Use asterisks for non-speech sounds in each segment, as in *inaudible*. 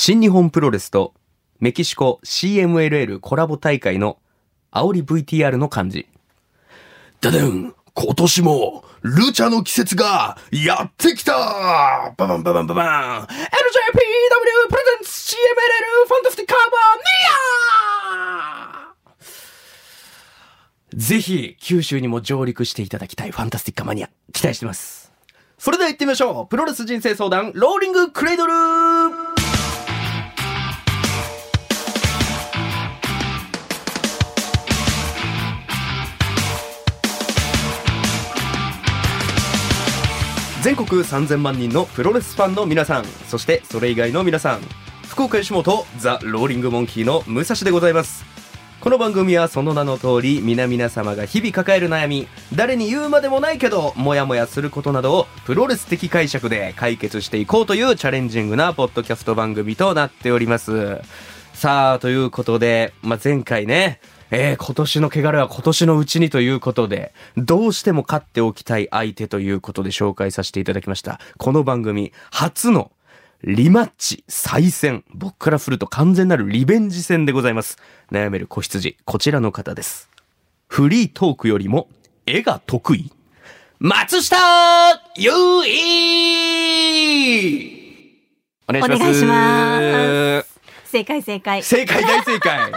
新日本プロレスとメキシコ CMLL コラボ大会の煽り VTR の感じ。ダデン今年も、ルチャの季節がやってきたババンババンババン ! NJPW presents CMLL ファンタスティックカーバーニアぜひ、九州にも上陸していただきたいファンタスティカマニア、期待してます。それでは行ってみましょうプロレス人生相談、ローリングクレイドル全国3000万人のプロレスファンの皆さんそしてそれ以外の皆さん。福岡吉本ザ・ローリングモンキーの武蔵でございます。この番組はその名の通り皆々様が日々抱える悩み誰に言うまでもないけどモヤモヤすることなどをプロレス的解釈で解決していこうというチャレンジングなポッドキャスト番組となっております。さあということで、まあ、前回ねえー、今年の汚れは今年のうちにということで、どうしても勝っておきたい相手ということで紹介させていただきました。この番組、初のリマッチ再戦。僕から振ると完全なるリベンジ戦でございます。悩める子羊、こちらの方です。フリートークよりも絵が得意松下優衣お願いします。お願いします。正解正解。正解大正解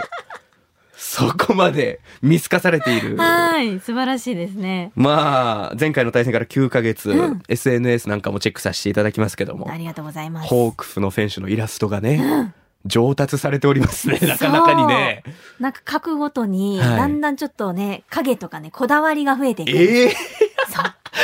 そこまで見透かされている。はい、素晴らしいですね。まあ、前回の対戦から9ヶ月、うん、SNS なんかもチェックさせていただきますけども。ありがとうございます。ホークスの選手のイラストがね、うん、上達されておりますね、なかなかにね。なんか書くごとに、だんだんちょっとね、影とかね、こだわりが増えていく。ええー。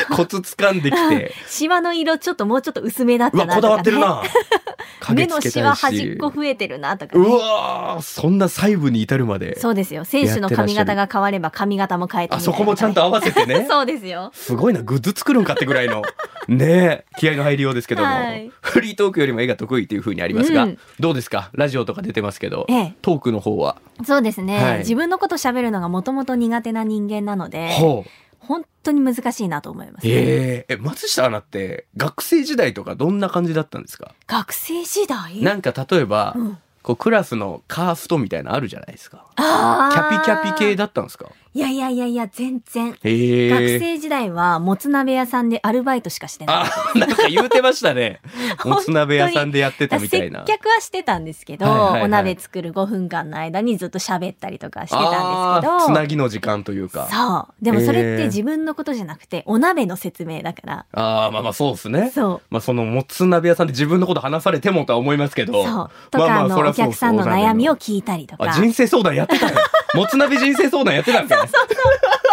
*laughs* コツ掴んできて。シワの色ちょっともうちょっと薄めだったなとか、ね。こだわってるな。*laughs* 目のシワ端っこ増えてるなとか、ね、うわそんな細部に至るまで。そうですよ。選手の髪型が変われば髪型も変えてあそこもちゃんと合わせてね。*laughs* そうですよ。すごいなグッズ作るんかってぐらいの。ね気合の入りようですけども、はい、フリートークよりも絵が得意というふうにありますが、うん、どうですか？ラジオとか出てますけど、ええ、トークの方は。そうですね、はい、自分のこと喋るのがもともと苦手な人間なのでほう本当に難しいなと思います、ね、えー、え松下アナって学生時代とかどんな感じだったんですか？学生時代？なんか例えば、うんこうクラスのカーストみたいなのあるじゃないですか。キャピキャピ系だったんですか？いやいやいやいや、全然。学生時代は、もつ鍋屋さんでアルバイトしかしてない。あ、なんか言うてましたね。*laughs* もつ鍋屋さんでやってたみたいな。接客はしてたんですけど、はいはいはい、お鍋作る5分間の間にずっと喋ったりとかしてたんですけど。つなぎの時間というか。そう。でもそれって自分のことじゃなくて、お鍋の説明だから。ああ、まあまあそうですね。そう。まあそのもつ鍋屋さんで自分のこと話されてもとは思いますけど。そう。とか、まあまあ、の、お客さんの悩みみを聞いたりとか。人生相談やってたの *laughs* もつ鍋人生相談やってたんだよ。そうそうそう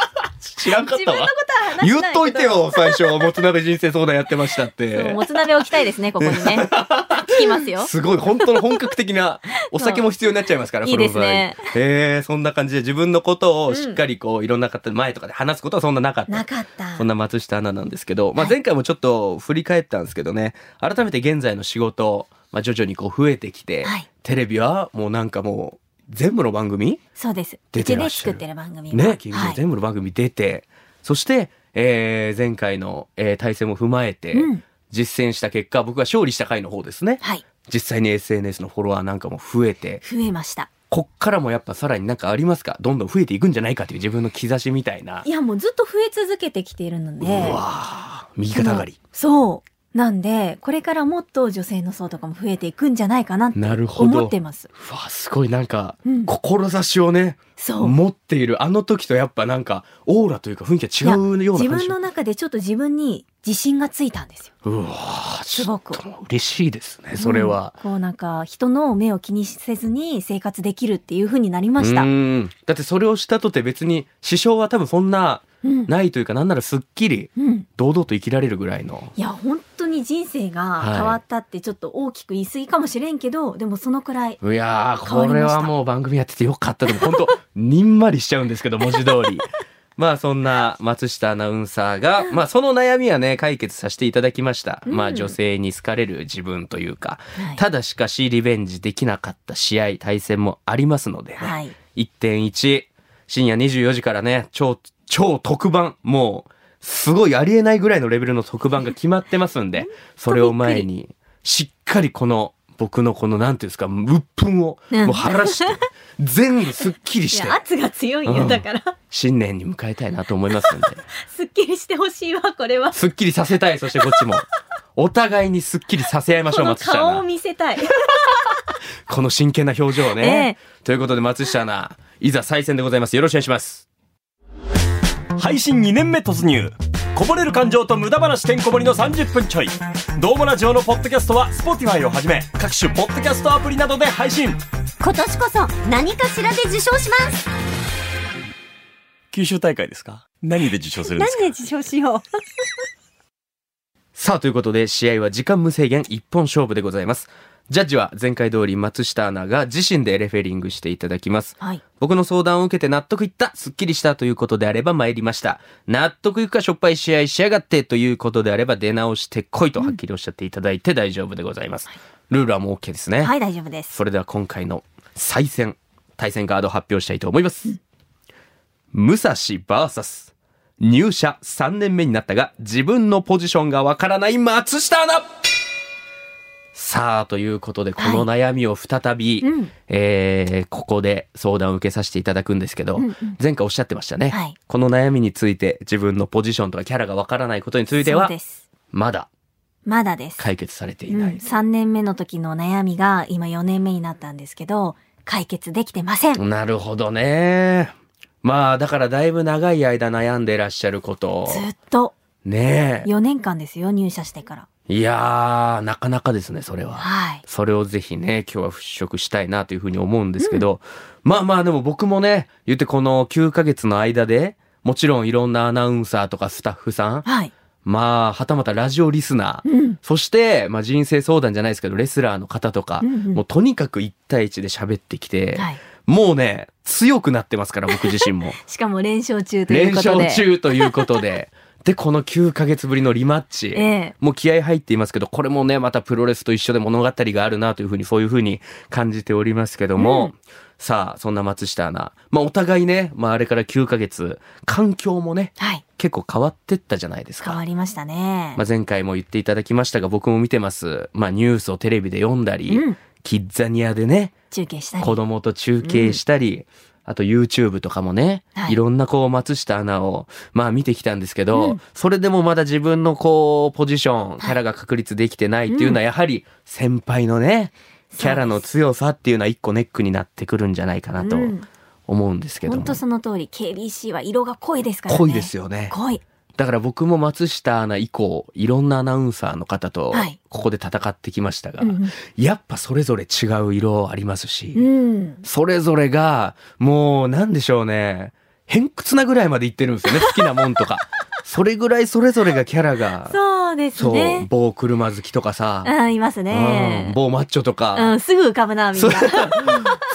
知らんかったわ。言っといてよ、最初。もつ鍋人生相談やってましたって。*laughs* もつ鍋置きたいですね、ここにね。聞きますよ。すごい、本当の本格的な、*laughs* お酒も必要になっちゃいますから、いいですね。えー、そんな感じで自分のことをしっかりこう、いろんな方前とかで話すことはそんななかった。なかった。そんな松下アナなんですけど、まあ前回もちょっと振り返ったんですけどね、改めて現在の仕事、まあ徐々にこう増えてきて、はい、テレビはもうなんかもう、全部の番組そうです。出てらっしゃる。作ってる番組ね、全部の番組出て、はい、そして、えー、前回の、えー、対戦も踏まえて、うん、実践した結果、僕が勝利した回の方ですね。はい。実際に SNS のフォロワーなんかも増えて。増えました。こっからもやっぱさらになんかありますか？どんどん増えていくんじゃないかという自分の兆しみたいな。いやもうずっと増え続けてきているので。うわ右肩上がり。そう。なんで、これからもっと女性の層とかも増えていくんじゃないかなって思ってます。うわ、すごい。なんか、うん、志をね、そう。持っているあの時とやっぱなんかオーラというか雰囲気が違うような自分の中でちょっと自分に自信がついたんですよ。うわすごく。嬉しいですねそれは、うん、こうなんか人の目を気にせずに生活できるっていうふうになりました。だってそれをしたとて別に支障は多分そんなないというか、うん、なんならすっきり堂々と生きられるぐらいの、いや本当に人生が変わったってちょっと大きく言い過ぎかもしれんけど、はい、でもそのくらいいやこれはもう番組やっててよかった。でも本当 *laughs* にんまりしちゃうんですけど文字通り。*laughs* まあそんな松下アナウンサーが、まあその悩みはね、解決させていただきました。うん、まあ女性に好かれる自分というか、はい、ただしかしリベンジできなかった試合、対戦もありますので、ね、はい、1.1、深夜24時からね、超超特番、もう、すごいありえないぐらいのレベルの特番が決まってますんで、それを前に、しっかりこの僕のこのなんていうんですか鬱憤をもう晴らして *laughs* 全部すっきりして。圧が強いよ、うん、だから。新年に迎えたいなと思いますんで。すっきりしてほしいわこれは。すっきりさせたいそしてこっちも。お互いにすっきりさせ合いましょう松下顔を見せたい。*laughs* この真剣な表情をね、えー、ということで松下アナいざ再戦でございます。よろしくお願いします配信2年目突入。こぼれる感情と無駄話てんこ盛りの30分ちょい。どうもラジオのポッドキャストは Spotify をはじめ各種ポッドキャストアプリなどで配信。今年こそ何かしらで受賞します。九州大会ですか？何で受賞するんですか？何で受賞しよう。*laughs* さあということで試合は時間無制限一本勝負でございますジャッジは前回通り松下アナが自身でレフェリングしていただきます。はい、僕の相談を受けて納得いった、すっきりしたということであれば参りました。納得いくかしょっぱい試合しやがってということであれば出直してこいとはっきりおっしゃっていただいて大丈夫でございます。ルールはもう OK ですね。はい、大丈夫です。それでは今回の再戦、対戦カード発表したいと思います。うん、武蔵 VS 入社3年目になったが自分のポジションがわからない松下アナさあ、ということで、この悩みを再び、はいうん、えー、ここで相談を受けさせていただくんですけど、うんうん、前回おっしゃってましたね、はい、この悩みについて、自分のポジションとかキャラがわからないことについては、まだ、まだです。解決されていない、うん、3年目の時の悩みが今4年目になったんですけど、解決できてません。なるほどね。まあ、だからだいぶ長い間悩んでらっしゃることずっと。ねえ。4年間ですよ、入社してから。いやー、なかなかですね、それは。はい。それをぜひね、今日は払拭したいなというふうに思うんですけど、うん、まあまあでも僕もね、言ってこの9ヶ月の間で、もちろんいろんなアナウンサーとかスタッフさん、はい。まあ、はたまたラジオリスナー、うん、そして、まあ人生相談じゃないですけど、レスラーの方とか、うんうん、もうとにかく1対1で喋ってきて、はい、もうね、強くなってますから、僕自身も。*laughs* しかも連勝中ということで。連勝中ということで。で、この9ヶ月ぶりのリマッチ。ええ、もう気合入っていますけど、これもね、またプロレスと一緒で物語があるなというふうに、そういうふうに感じておりますけども、うん、さあ、そんな松下アナ。まあ、お互いね、まあ、あれから9ヶ月、環境もね、はい、結構変わってったじゃないですか。変わりましたね。まあ、前回も言っていただきましたが、僕も見てます。まあ、ニュースをテレビで読んだり、うん、キッザニアでね、中継したり。子供と中継したり、うんあと YouTube とかもね、はい、いろんなこう松下アナをまあ見てきたんですけど、うん、それでもまだ自分のこうポジション、キャラが確立できてないっていうのはやはり先輩のね、キャラの強さっていうのは一個ネックになってくるんじゃないかなと思うんですけども。本、当、その通り KBC は色が濃いですからね。濃いですよね。濃い。だから僕も松下アナ以降、いろんなアナウンサーの方と、ここで戦ってきましたが、はいうんやっぱそれぞれ違う色ありますし、うん、それぞれが、もう、なんでしょうね、偏屈なぐらいまでいってるんですよね、*laughs* 好きなもんとか。それぐらいそれぞれがキャラが。そうですね。そう、某車好きとかさ。うん、いますね、うん。某マッチョとか。うん、すぐ浮かぶな、みんな。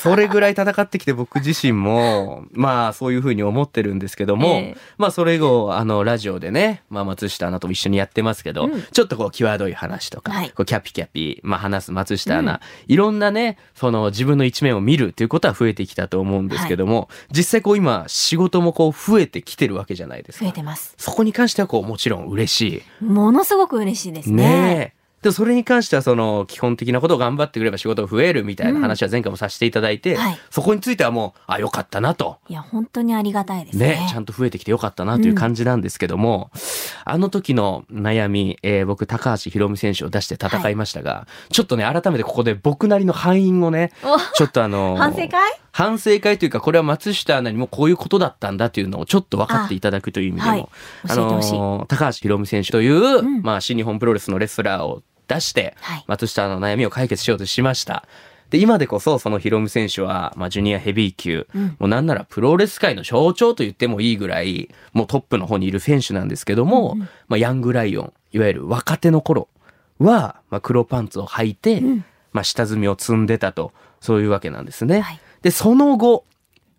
それぐらい戦ってきて僕自身も、*laughs* まあそういうふうに思ってるんですけども、えー、まあそれ以後、あの、ラジオでね、まあ松下アナと一緒にやってますけど、うん、ちょっとこう、際どい話とか、はい、こうキャピキャピ、まあ話す松下アナ、うん、いろんなね、その自分の一面を見るということは増えてきたと思うんですけども、はい、実際こう今、仕事もこう増えてきてるわけじゃないですか。増えてます。そこに関してはこう、もちろん嬉しい。ものすごく嬉しいですね。ねでそれに関してはその基本的なことを頑張ってくれば仕事が増えるみたいな話は前回もさせていただいて、うんはい、そこについてはもうあよかったなと。いや本当にありがたいですね。ねちゃんと増えてきてよかったなという感じなんですけども、うん、あの時の悩み、えー、僕高橋宏美選手を出して戦いましたが、はい、ちょっとね改めてここで僕なりの敗因をねちょっとあの反省会？反省会というかこれは松下アナにもこういうことだったんだというのをちょっと分かっていただくという意味でも、はい、あの高橋宏美選手という、うん、まあ新日本プロレスのレスラーを出して、松下の悩みを解決しようとしました。で、今でこそそのヒロム選手は、まあ、ジュニアヘビー級、うん、もうなんならプロレス界の象徴と言ってもいいぐらい、もうトップの方にいる選手なんですけども、うんまあ、ヤングライオン、いわゆる若手の頃は、まあ、黒パンツを履いて、うん、まあ、下積みを積んでたと、そういうわけなんですね。はい、で、その後、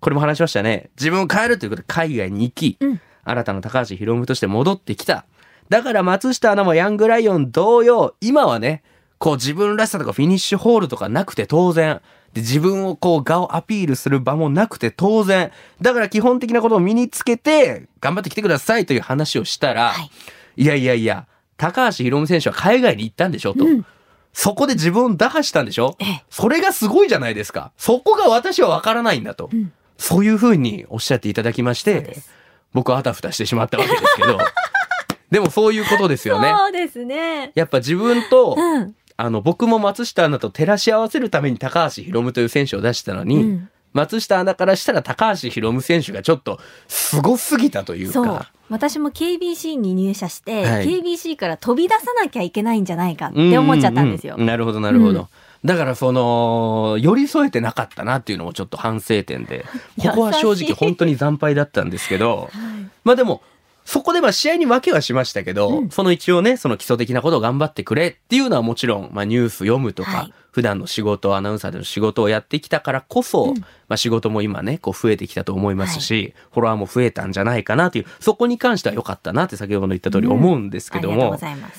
これも話しましたね。自分を変えるということで海外に行き、新たな高橋ヒロムとして戻ってきた。だから松下アナもヤングライオン同様、今はね、こう自分らしさとかフィニッシュホールとかなくて当然。で、自分をこう、画をアピールする場もなくて当然。だから基本的なことを身につけて、頑張ってきてくださいという話をしたら、はい、いやいやいや、高橋宏夢選手は海外に行ったんでしょと。うんそこで自分を打破したんでしょそれがすごいじゃないですか。そこが私はわからないんだと。うん、そういうふうにおっしゃっていただきまして、僕はあたふたしてしまったわけですけど、でもそういうことですよね。そうですね。やっぱ自分と、うん、あの、僕も松下アナと照らし合わせるために高橋宏夢という選手を出したのに、うん、松下アナからしたら高橋宏夢選手がちょっとすごすぎたというか。私も KBC に入社して、はい、KBC から飛び出さなきゃいけないんじゃないかって思っちゃったんですよ。うんうんうん、なるほど、なるほど。うんだからその、寄り添えてなかったなっていうのもちょっと反省点で、*laughs* ここは正直本当に惨敗だったんですけど、*laughs* はい、まあでも、そこでまあ試合に分けはしましたけど、うん、その一応ね、その基礎的なことを頑張ってくれっていうのはもちろん、まあニュース読むとか、はい、普段の仕事、アナウンサーでの仕事をやってきたからこそ、うん、まあ仕事も今ね、こう増えてきたと思いますし、はい、フォロワーも増えたんじゃないかなという、そこに関しては良かったなって先ほど言った通り思うんですけども、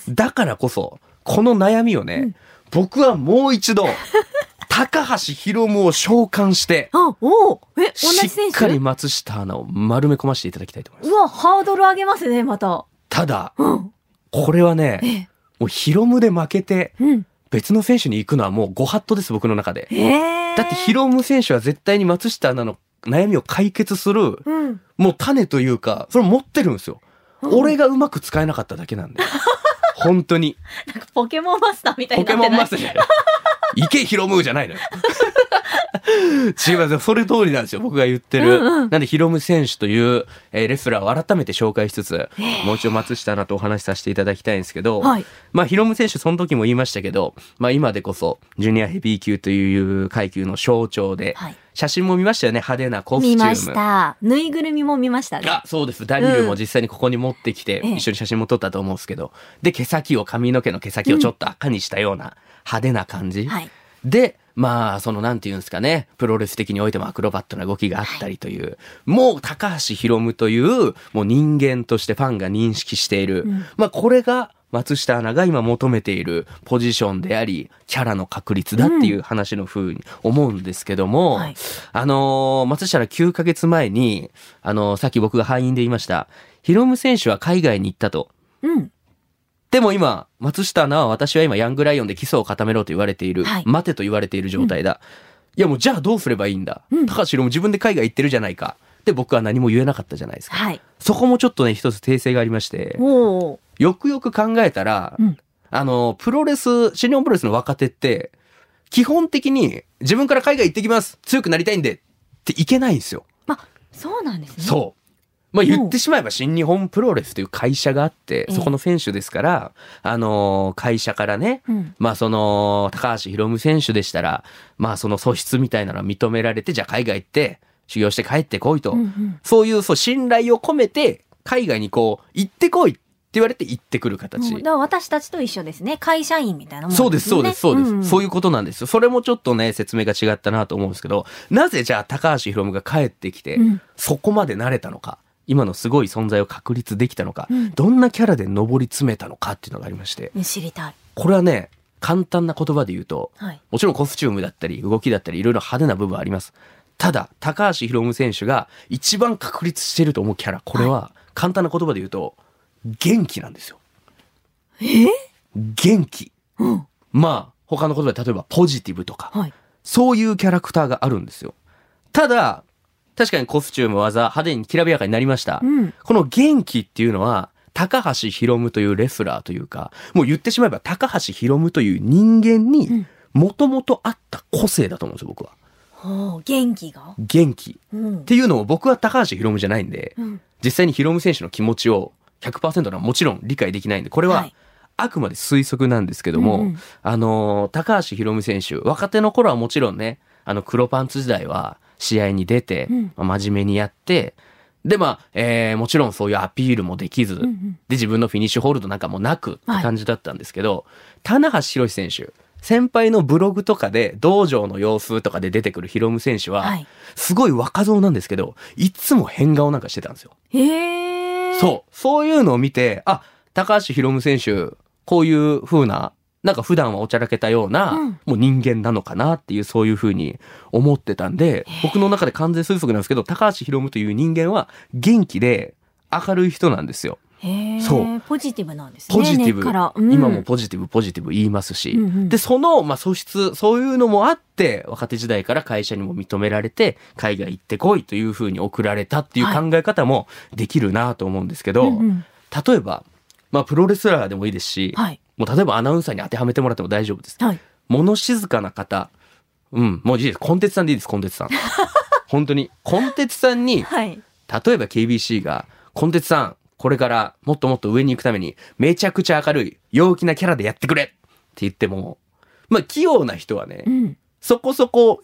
うん、だからこそ、この悩みをね、僕はもう一度、*laughs* 高橋宏夢を召喚して、あ、おえ、同じ選手？しっかり松下アナを丸め込ませていただきたいと思います。うわ、ハードル上げますね、また。ただ、うん、これはね、もう宏夢で負けて、別の選手に行くのはもうご法度です、僕の中で。だって宏夢選手は絶対に松下アナの悩みを解決する、うん、もう種というか、それ持ってるんですよ。うん、俺がうまく使えなかっただけなんで。*laughs* 本当に。なんかポケモンマスターみたいな。ポケモンマスター池ひろむじゃないのよ。違いますそれ通りなんですよ、僕が言ってる。うんうん、なんで、ヒロム選手という、えー、レスラーを改めて紹介しつつ、もう一度松下アナとお話しさせていただきたいんですけど、はい、まあ、ヒロム選手、その時も言いましたけど、まあ、今でこそ、ジュニアヘビー級という階級の象徴で、はい。写真も見ましたよね。派手なコスチューム。見ました。ぬいぐるみも見ましたね。あそうです。ダニルも実際にここに持ってきて、うん、一緒に写真も撮ったと思うんですけど。で毛先を髪の毛の毛先をちょっと赤にしたような派手な感じ、うんはい、でまあ、そのなんて言うんですかね、プロレス的においてもアクロバットな動きがあったりという、はい、もう高橋宏夢という、もう人間としてファンが認識している。うん、まあ、これが松下アナが今求めているポジションであり、キャラの確率だっていう話の風に思うんですけども、うんはい、あのー、松下ら9ヶ月前に、あのー、さっき僕が敗因で言いました、ヒロム選手は海外に行ったと。うん。でも今、松下アナは私は今ヤングライオンで基礎を固めろと言われている、はい、待てと言われている状態だ。うん、いやもうじゃあどうすればいいんだ？うん、高橋宏も自分で海外行ってるじゃないか。で僕は何も言えなかったじゃないですか。はい、そこもちょっとね、一つ訂正がありまして、よくよく考えたら、うん、あの、プロレス、新日本プロレスの若手って、基本的に自分から海外行ってきます強くなりたいんでっていけないんですよ。あ、そうなんですね。そう。まあ言ってしまえば新日本プロレスという会社があって、そこの選手ですから、あの、会社からね、まあその、高橋宏夢選手でしたら、まあその素質みたいなのは認められて、じゃあ海外行って、修行して帰ってこいと。そういうそう信頼を込めて、海外にこう、行ってこいって言われて行ってくる形。だから私たちと一緒ですね。会社員みたいなもんですね。そうです、そうです、そうです、そういうことなんですよ。それもちょっとね、説明が違ったなと思うんですけど、なぜじゃあ高橋宏夢が帰ってきて、そこまで慣れたのか。今のすごい存在を確立できたのか、うん、どんなキャラで上り詰めたのかっていうのがありまして。知りたい。これはね、簡単な言葉で言うと、はい、もちろんコスチュームだったり動きだったりいろいろ派手な部分あります。ただ、高橋宏夢選手が一番確立してると思うキャラ、これは簡単な言葉で言うと、元気なんですよ。え？元気。うん、まあ、他の言葉で例えばポジティブとか、はい、そういうキャラクターがあるんですよ。ただ、確かにコスチューム技派手にきらびやかになりました、うん、この元気っていうのは高橋宏夢というレスラーというかもう言ってしまえば高橋宏夢という人間にもともとあった個性だと思うんですよ僕は。元気が？元気、うん、っていうのを僕は高橋宏夢じゃないんで、うん、実際に宏夢選手の気持ちを100%はもちろん理解できないんでこれは、あくまで推測なんですけども、うん、あの高橋宏夢選手若手の頃はもちろんねあの黒パンツ時代は試合に出て、まあ、真面目にやって、で、まあ、えー、もちろんそういうアピールもできず、うんうん、で、自分のフィニッシュホールドなんかもなくって感じだったんですけど、はい、棚橋宏選手、先輩のブログとかで、道場の様子とかで出てくるヒロム選手は、はい、すごい若造なんですけど、いつも変顔なんかしてたんですよ。へそう。そういうのを見て、あ、高橋宏夢選手、こういう風ななんか普段はおちゃらけたような、うん、もう人間なのかなっていうそういうふうに思ってたんで、僕の中で完全推測なんですけど、高橋宏夢という人間は元気で明るい人なんですよ。そう。ポジティブなんですねポジティブ、うん、今もポジティブポジティブ言いますし、うんうん、でその、まあ、素質そういうのもあって若手時代から会社にも認められて海外行ってこいというふうに送られたっていう考え方もできるなと思うんですけど、はいうんうん、例えば、まあ、プロレスラーでもいいですし、はい、もう例えばアナウンサーに当てはめてもらっても大丈夫です。はい、物静かな方うん、もういいです。コンテツさんでいいです、コンテツさん。*laughs* 本当に。コンテツさんに、はい、例えば KBC が、コンテツさん、これからもっともっと上に行くために、めちゃくちゃ明るい、陽気なキャラでやってくれって言っても、まあ、器用な人はね、うん、そこそこ、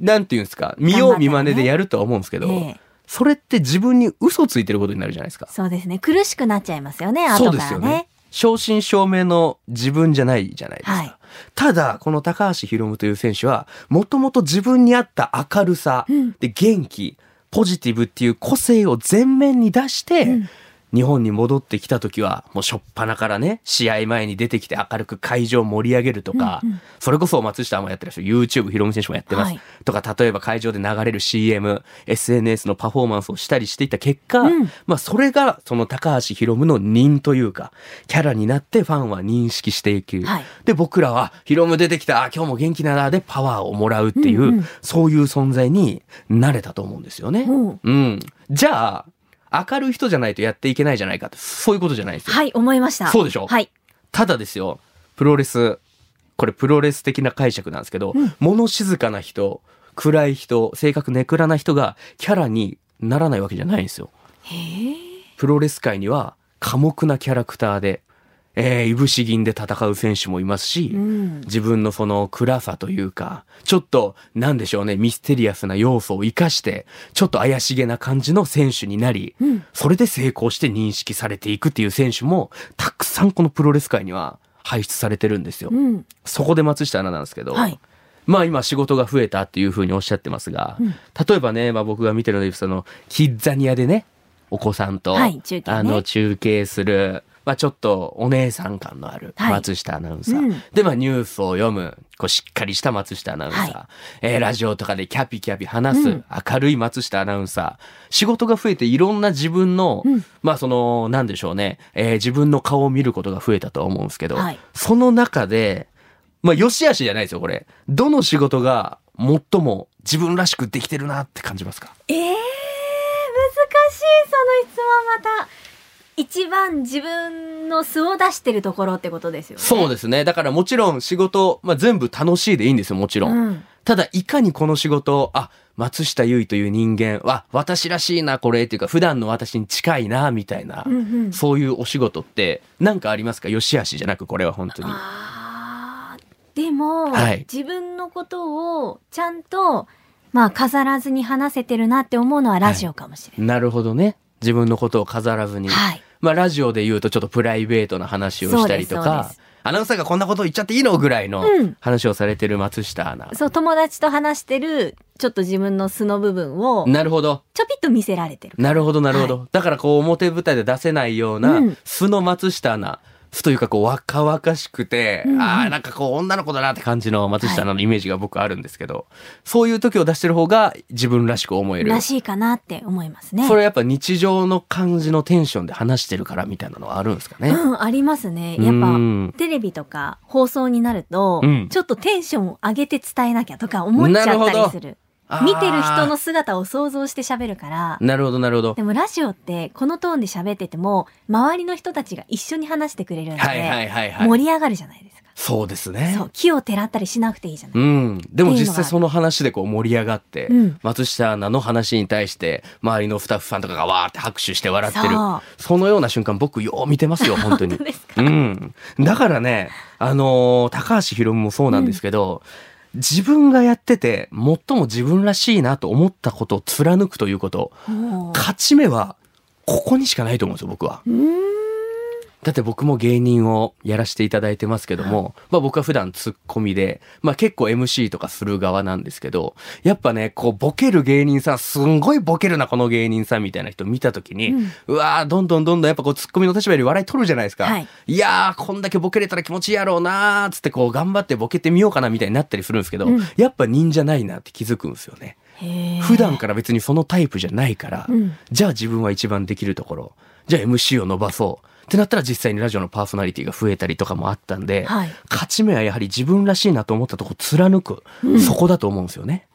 なんていうんですか、見よう見まねでやるとは思うんですけど、ね、それって自分に嘘ついてることになるじゃないですか。そうですね。苦しくなっちゃいますよね、後からね。そうですよね。正真正銘の自分じゃないじゃないですか。はい、ただ、この高橋宏夢という選手は、もともと自分に合った明るさ、うん、で元気、ポジティブっていう個性を前面に出して、うん日本に戻ってきた時は、もうしょっぱなからね、試合前に出てきて明るく会場を盛り上げるとか、うんうん、それこそ松下もやってるし、YouTube ヒロム選手もやってます、はい、とか、例えば会場で流れる CM、SNS のパフォーマンスをしたりしていった結果、うん、まあそれがその高橋ヒロムの人というか、キャラになってファンは認識していく。はい、で、僕らはヒロム出てきた、あ、今日も元気ななでパワーをもらうっていう、うんうん、そういう存在になれたと思うんですよね。う。ん、うん。じゃあ、明るい人じゃないとやっていけないじゃないかって、そういうことじゃないですよ。はい、思いました。そうでしょ？はい。ただですよ、プロレス、これプロレス的な解釈なんですけど、うん、物静かな人、暗い人、性格ネクラな人がキャラにならないわけじゃないんですよ。プロレス界には寡黙なキャラクターで、えー、いぶし銀で戦う選手もいますし、うん、自分のその暗さというか、ちょっと、なんでしょうね、ミステリアスな要素を活かして、ちょっと怪しげな感じの選手になり、うん、それで成功して認識されていくっていう選手も、たくさんこのプロレス界には輩出されてるんですよ。うん、そこで松下アナなんですけど、はい。まあ今仕事が増えたっていうふうにおっしゃってますが、うん、例えばね、まあ僕が見てるので、その、キッザニアでね、お子さんと、はい、ね、あの、中継する、まあ、ちょっとお姉さん感のある松下アナウンサー、はいうん、で、まあ、ニュースを読むこうしっかりした松下アナウンサー、はい、えー、ラジオとかでキャピキャピ話す明るい松下アナウンサー、うん、仕事が増えていろんな自分の、うん、まあそのなんでしょうね、えー、自分の顔を見ることが増えたと思うんですけど、はい、その中でまあ良し悪しじゃないですよこれ。どの仕事が最も自分らしくできてるなって感じますか？ええー、難しいその質問また。一番自分の素を出してるところってことですよね。そうですね。だからもちろん仕事、まあ、全部楽しいでいいんですよ、もちろん。うん、ただ、いかにこの仕事あ、松下優衣という人間は、私らしいな、これ、っていうか、普段の私に近いな、みたいな、うんうん、そういうお仕事って、何かありますか？よしあしじゃなく、これは本当に。でも、はい、自分のことをちゃんと、まあ、飾らずに話せてるなって思うのはラジオかもしれない。はい、なるほどね。自分のことを飾らずに。はい。まあラジオで言うとちょっとプライベートな話をしたりとか、アナウンサーがこんなこと言っちゃっていいのぐらいの話をされてる松下アナ。うん、そう、友達と話してる、ちょっと自分の素の部分を。なるほど。ちょぴっと見せられてる。なるほど、なるほど。はい、だからこう表舞台で出せないような素の松下アナ。というかこう若々しくて、うんうん、ああなんかこう女の子だなって感じの松下のイメージが僕あるんですけど、はい、そういう時を出してる方が自分らしく思える。らしいかなって思いますね。それはやっぱ日常の感じのテンションで話してるからみたいなのはあるんですかね。うんありますね。やっぱテレビとか放送になると、うん、ちょっとテンションを上げて伝えなきゃとか思っちゃったりする見てる人の姿を想像して喋るから。なるほど、なるほど。でもラジオってこのトーンで喋ってても、周りの人たちが一緒に話してくれるので、はいはいはいはい、盛り上がるじゃないですか。そうですね。そう。木をてらったりしなくていいじゃない。うん。でも実際その話でこう盛り上がって、うん、松下アナの話に対して、周りのスタッフさんとかがわーって拍手して笑ってる。そのような瞬間僕よう見てますよ、本当に。*laughs* うん。だからね、あのー、高橋宏夢もそうなんですけど、うん自分がやってて最も自分らしいなと思ったことを貫くということ。勝ち目はここにしかないと思うんですよ僕は。だって僕も芸人をやらせていただいてますけども、まあ僕は普段ツッコミで、まあ結構 MC とかする側なんですけど、やっぱね、こうボケる芸人さん、すんごいボケるな、この芸人さんみたいな人見たときに、うん、うわーどんどんどんどんやっぱこうツッコミの立場より笑い取るじゃないですか。はい、いやー、こんだけボケれたら気持ちいいやろうなーつってこう頑張ってボケてみようかなみたいになったりするんですけど、うん、やっぱ忍者ないなって気づくんですよね。普段から別にそのタイプじゃないから、うん、じゃあ自分は一番できるところ、じゃあ MC を伸ばそう。ってなったら実際にラジオのパーソナリティが増えたりとかもあったんで、はい、勝ち目はやはり自分らしいなと思ったとこ貫く、うん、そこだと思うんですよね。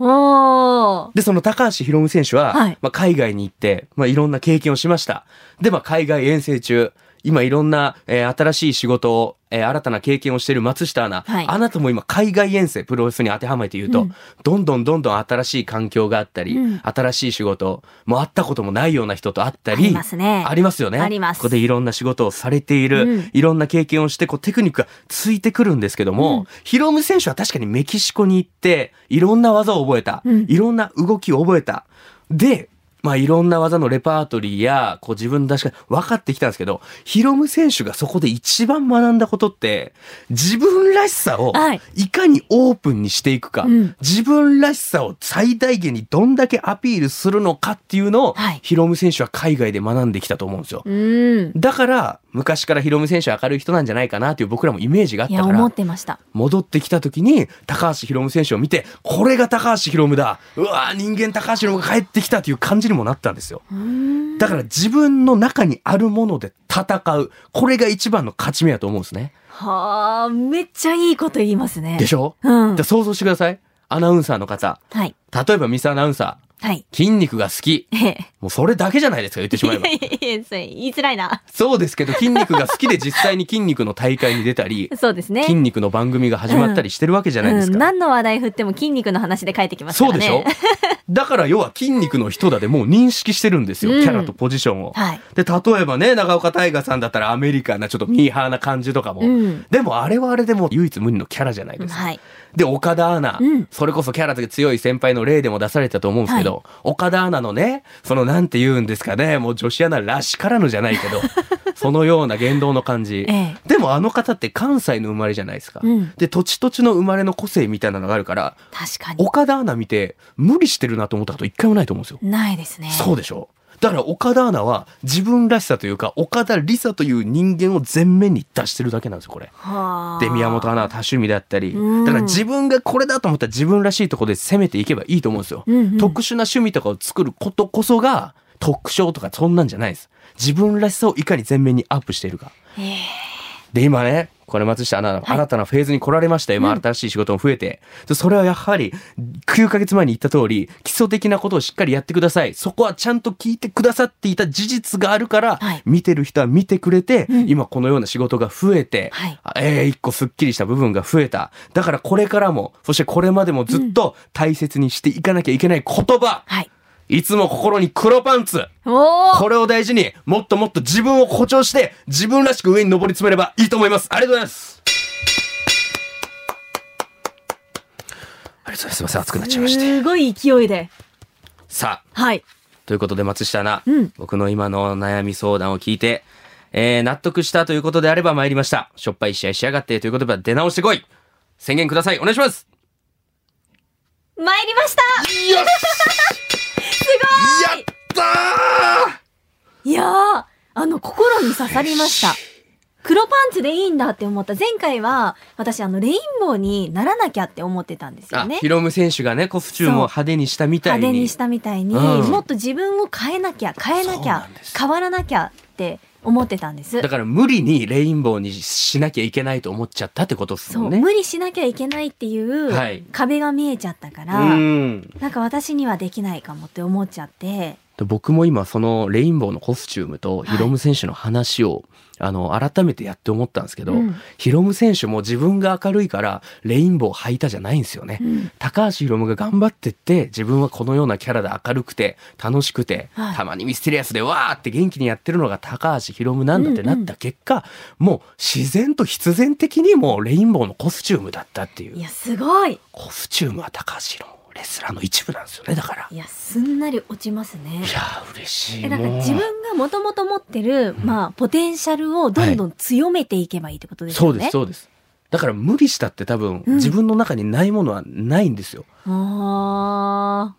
で、その高橋宏夢選手は、はい、まあ、海外に行って、まあ、いろんな経験をしました。で、まあ、海外遠征中、今いろんな、えー、新しい仕事を、えー、新たな経験をしている松下アナ、はい、あなたも今海外遠征プロレスに当てはめて言うと、うん、どんどんどんどん新しい環境があったり、うん、新しい仕事も会ったこともないような人と会ったりありますね。ありますよね。あります。ここでいろんな仕事をされている、うん、いろんな経験をしてこうテクニックがついてくるんですけども、ヒロム選手は確かにメキシコに行っていろんな技を覚えた、いろんな動きを覚えた。でまあいろんな技のレパートリーや、こう自分出しか分かってきたんですけど、ヒロム選手がそこで一番学んだことって、自分らしさをい。かにオープンにしていくか、はい自分らしさを最大限にどんだけアピールするのかっていうのを、はい、ヒロム選手は海外で学んできたと思うんですよ。だから、昔からヒロム選手は明るい人なんじゃないかなっていう僕らもイメージがあったから、思ってました。戻ってきた時に、高橋ヒロム選手を見て、これが高橋ヒロムだ。うわ人間高橋ヒロムが帰ってきたという感じにもなったんですよ。だから自分の中にあるもので戦う。これが一番の勝ち目やと思うんですね。はあ、めっちゃいいこと言いますね。でしょ？うん。じゃ想像してください。アナウンサーの方。はい。例えばミスアナウンサー。はい。筋肉が好き。*laughs* もうそれだけじゃないですか、言ってしまえば。いやいや言いづらいな。そうですけど、筋肉が好きで実際に筋肉の大会に出たり、そうですね。筋肉の番組が始まったりしてるわけじゃないですか。うんうん、何の話題振っても筋肉の話で帰ってきますからね。そうでしょ？だから要は筋肉の人だでもう認識してるんですよ、うん、キャラとポジションを。はい、で、例えばね、長岡大河さんだったらアメリカなちょっとミーハーな感じとかも。でもあれはあれでも唯一無二のキャラじゃないですか。はいで、岡田アナ、うん、それこそキャラが強い先輩の例でも出されたと思うんですけど、はい、岡田アナのね、そのなんて言うんですかね、もう女子アナらしからぬじゃないけど、*laughs* そのような言動の感じ、ええ、でもあの方って関西の生まれじゃないですか。うん、で、土地土地の生まれの個性みたいなのがあるから、確かに。岡田アナ見て、無理してるなと思ったこと一回もないと思うんですよ。ないですね。そうでしょだから岡田アナは自分らしさというか岡田理沙という人間を前面に出してるだけなんですよこれ。で宮本アナは多趣味だったり、だから自分がこれだと思ったら自分らしいところで攻めていけばいいと思うんですよ。うんうん、特殊な趣味とかを作ることこそが特徴とかそんなんじゃないです。自分らしさをいかに前面にアップしているか。で今ねこれ松下アナ、はい、新たなフェーズに来られましたよ。今、新しい仕事も増えて。うん、それはやはり、9ヶ月前に言った通り、基礎的なことをしっかりやってください。そこはちゃんと聞いてくださっていた事実があるから、はい、見てる人は見てくれて、うん、今このような仕事が増えて、はい、えー、一個スッキリした部分が増えた。だからこれからも、そしてこれまでもずっと大切にしていかなきゃいけない言葉。はいいつも心に黒パンツ。これを大事に、もっともっと自分を誇張して、自分らしく上に登り詰めればいいと思います。ありがとうございます。ありがとうございます。すみません、熱くなっちゃいまして。すごい勢いで。さあ。はい。ということで、松下アナ、うん、僕の今の悩み相談を聞いて、えー、納得したということであれば参りました。しょっぱい試合しやがってということで出直してこい宣言くださいお願いします参りましたよしすごいやったーいやー、あの、心に刺さりました。黒パンツでいいんだって思った。前回は、私、あの、レインボーにならなきゃって思ってたんですよね。ヒロム選手がね、コスチュームを派手にしたみたいに。派手にしたみたいに、うん、もっと自分を変えなきゃ、変えなきゃ、変わらなきゃって思ってたんです。だから無理にレインボーにしなきゃいけないと思っちゃったってことですもんね。無理しなきゃいけないっていう壁が見えちゃったから、はい、なんか私にはできないかもって思っちゃって僕も今そのレインボーのコスチュームとヒロム選手の話を、あの改めてやって思ったんですけど、うん、ヒロム選手も自分が明るいからレインボー履いたじゃないんですよね、うん、高橋ヒロムが頑張ってって自分はこのようなキャラで明るくて楽しくて、はい、たまにミステリアスでわーって元気にやってるのが高橋ヒロムなんだってなった結果、うん。うん、もう自然と必然的にもレインボーのコスチュームだったっていう。いやすごい。コスチュームは高橋ヒロムレスラーの一部なんですよねだからいやすんなり落ちますねいや嬉しいえなんか自分がもともと持ってる、まあポテンシャルをどんどん強めていけばいいってことですよね、はい、そうですそうですだから無理したって多分、自分の中にないものはないんですよ。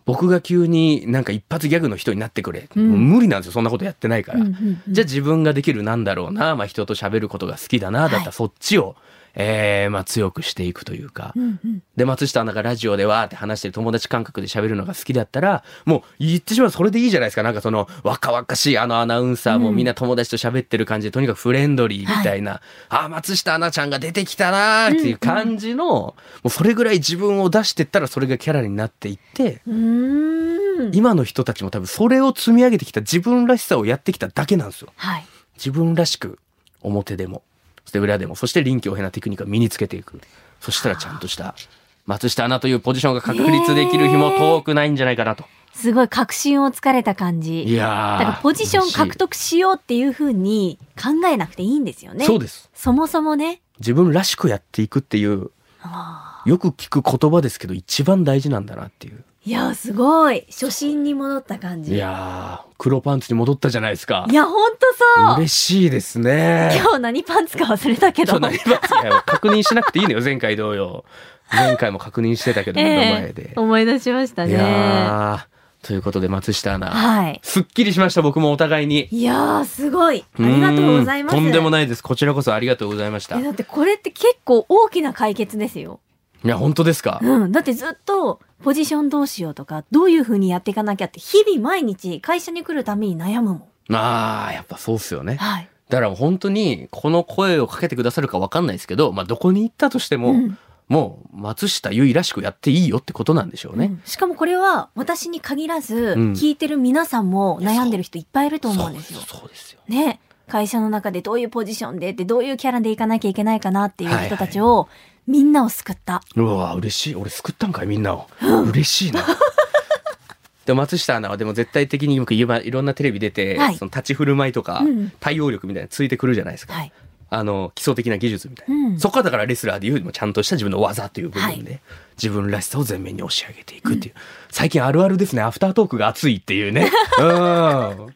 僕が急になんか一発ギャグの人になってくれ。うん、無理なんですよ。そんなことやってないから。うんうんうん、じゃあ自分ができるなんだろうな。まあ人と喋ることが好きだな。だったらそっちをえー、まあ強くしていくというか、うんうん、で、松下アナがラジオでわーって話してる友達感覚で喋るのが好きだったら、もう言ってしまうそれでいいじゃないですか。なんかその若々しいあのアナウンサーもみんな友達と喋ってる感じで、とにかくフレンドリーみたいな、はい、あ、松下アナちゃんが出てきたなーっていう感じの、うんうん、もうそれぐらい自分を出してったらそれがキャラになっていって、今の人たちも多分それを積み上げてきた自分らしさをやってきただけなんですよ。はい、自分らしく表でも。そして裏でも、そして臨機応変なテクニックを身につけていく。そしたらちゃんとした松下アナというポジションが確立できる日も遠くないんじゃないかなと。すごい確信をつかれた感じ。いやだからポジション獲得しようっていうふうに考えなくていいんですよね。そうです。そもそもね。自分らしくやっていくっていう、よく聞く言葉ですけど一番大事なんだなっていう。いやすごい。初心に戻った感じ。いや黒パンツに戻ったじゃないですか。いやほんとそう。嬉しいですね。今日何パンツか忘れたけど。何パンツか確認しなくていいのよ前回同様。前回も確認してたけど、目の前で。思い出しましたね。いやということで松下アナ、はい、すっきりしました僕もお互いに。いやすごい。ありがとうございます。とんでもないです。こちらこそありがとうございました。だってこれって結構大きな解決ですよいや本当ですか？うんだってずっとポジションどうしようとか、どういうふうにやっていかなきゃって、日々毎日会社に来るために悩むもん。ああ、やっぱそうっすよね。はい。だから本当に、この声をかけてくださるかわかんないですけど、まあ、どこに行ったとしても、うん、もう、松下優衣らしくやっていいよってことなんでしょうね。うん、しかもこれは、私に限らず、聞いてる皆さんも悩んでる人いっぱいいると思うんですよ。そうですよ。ね。会社の中でどういうポジションでって、どういうキャラでいかなきゃいけないかなっていう人たちを、みんなを救った。うわ嬉しい。俺救ったんかいみんなを。嬉しいな。*laughs* で松下アナはでも絶対的によくいろんなテレビ出て、はい、その立ち振る舞いとか、うん、対応力みたいなついてくるじゃないですか。はい、あの基礎的な技術みたいな、うん、そこはだからレスラーでいうちゃんとした自分の技という部分で、はい、自分らしさを前面に押し上げていくっていう、うん、最近あるあるですねアフタートークが熱いっていうね。*laughs* うん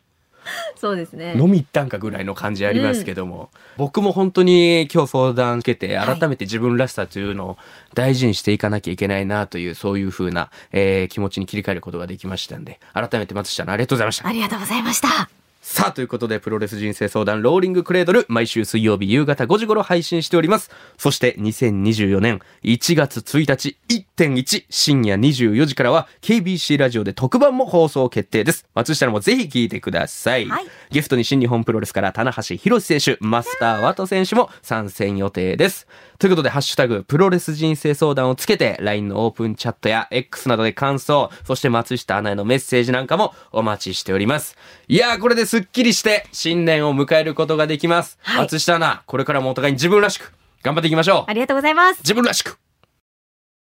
*laughs* そうですね。飲み行ったんかぐらいの感じありますけども、うん、僕も本当に今日相談受けて、改めて自分らしさというのを大事にしていかなきゃいけないなという、そういうふうな、えー、気持ちに切り替えることができましたんで、改めて松下さんありがとうございました。ありがとうございました。さあ、ということで、プロレス人生相談、ローリングクレードル、毎週水曜日夕方5時頃配信しております。そして、2024年1月1日、1.1深夜24時からは、KBC ラジオで特番も放送決定です。松下もぜひ聞いてください。はい、ゲストに新日本プロレスから、棚橋博選手、マスターワト選手も参戦予定です。ということで、ハッシュタグ、プロレス人生相談をつけて、LINE のオープンチャットや X などで感想、そして松下アナへのメッセージなんかもお待ちしております。いやー、これですっきりして新年を迎えることができます。はい、松下アナ、これからもお互いに自分らしく頑張っていきましょう。ありがとうございます。自分らしく